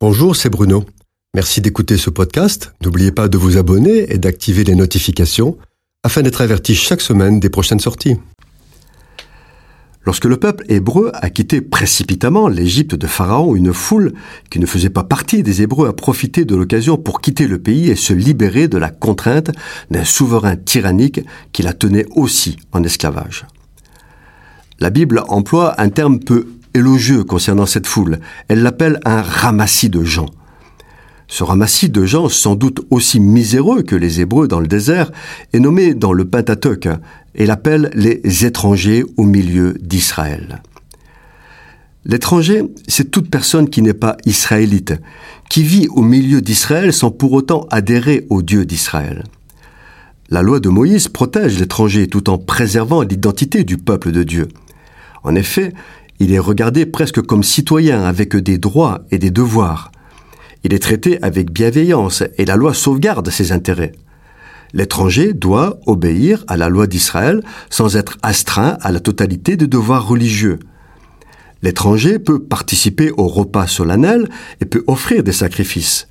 Bonjour, c'est Bruno. Merci d'écouter ce podcast. N'oubliez pas de vous abonner et d'activer les notifications afin d'être averti chaque semaine des prochaines sorties. Lorsque le peuple hébreu a quitté précipitamment l'Égypte de Pharaon, une foule qui ne faisait pas partie des Hébreux a profité de l'occasion pour quitter le pays et se libérer de la contrainte d'un souverain tyrannique qui la tenait aussi en esclavage. La Bible emploie un terme peu élogieux concernant cette foule. Elle l'appelle un ramassis de gens. Ce ramassis de gens, sans doute aussi miséreux que les Hébreux dans le désert, est nommé dans le Pentateuque et l'appelle les étrangers au milieu d'Israël. L'étranger, c'est toute personne qui n'est pas israélite, qui vit au milieu d'Israël sans pour autant adhérer au Dieu d'Israël. La loi de Moïse protège l'étranger tout en préservant l'identité du peuple de Dieu. En effet, il est regardé presque comme citoyen avec des droits et des devoirs. Il est traité avec bienveillance et la loi sauvegarde ses intérêts. L'étranger doit obéir à la loi d'Israël sans être astreint à la totalité des devoirs religieux. L'étranger peut participer au repas solennel et peut offrir des sacrifices.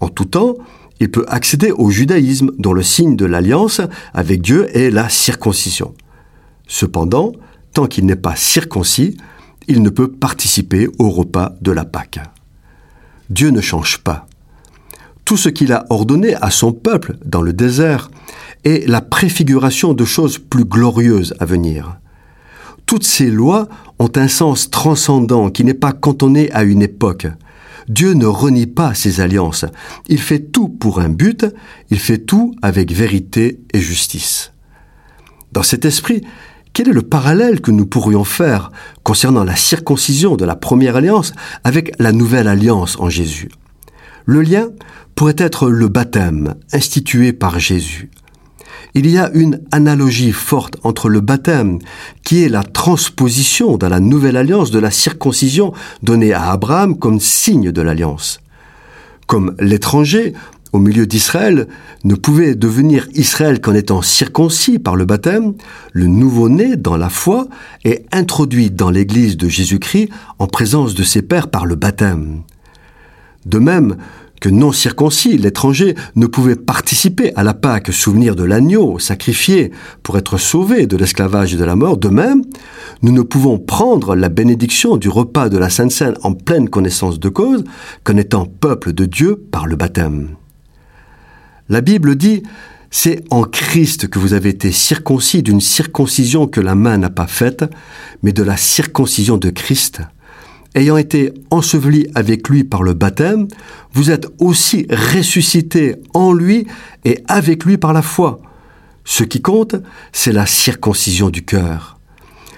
En tout temps, il peut accéder au judaïsme dont le signe de l'alliance avec Dieu est la circoncision. Cependant, tant qu'il n'est pas circoncis, il ne peut participer au repas de la Pâque. Dieu ne change pas. Tout ce qu'il a ordonné à son peuple dans le désert est la préfiguration de choses plus glorieuses à venir. Toutes ces lois ont un sens transcendant qui n'est pas cantonné à une époque. Dieu ne renie pas ses alliances. Il fait tout pour un but, il fait tout avec vérité et justice. Dans cet esprit, quel est le parallèle que nous pourrions faire concernant la circoncision de la première alliance avec la nouvelle alliance en Jésus? Le lien pourrait être le baptême institué par Jésus. Il y a une analogie forte entre le baptême, qui est la transposition dans la nouvelle alliance de la circoncision donnée à Abraham comme signe de l'alliance. Comme l'étranger au milieu d'Israël ne pouvait devenir Israël qu'en étant circoncis par le baptême, le nouveau-né dans la foi est introduit dans l'Église de Jésus-Christ en présence de ses pères par le baptême. De même que non circoncis, l'étranger ne pouvait participer à la Pâque, souvenir de l'agneau sacrifié pour être sauvé de l'esclavage et de la mort, de même, nous ne pouvons prendre la bénédiction du repas de la Sainte Seine en pleine connaissance de cause qu'en étant peuple de Dieu par le baptême. La Bible dit c'est en Christ que vous avez été circoncis d'une circoncision que la main n'a pas faite, mais de la circoncision de Christ. Ayant été enseveli avec lui par le baptême, vous êtes aussi ressuscité en lui et avec lui par la foi. Ce qui compte, c'est la circoncision du cœur.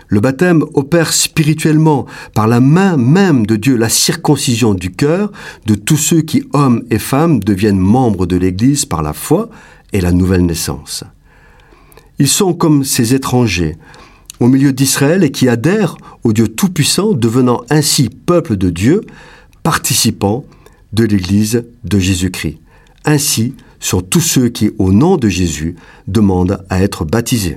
Le baptême opère spirituellement par la main même de Dieu la circoncision du cœur de tous ceux qui, hommes et femmes, deviennent membres de l'Église par la foi et la nouvelle naissance. Ils sont comme ces étrangers au milieu d'Israël et qui adhèrent au Dieu Tout-Puissant, devenant ainsi peuple de Dieu, participant de l'Église de Jésus-Christ. Ainsi sont tous ceux qui, au nom de Jésus, demandent à être baptisés.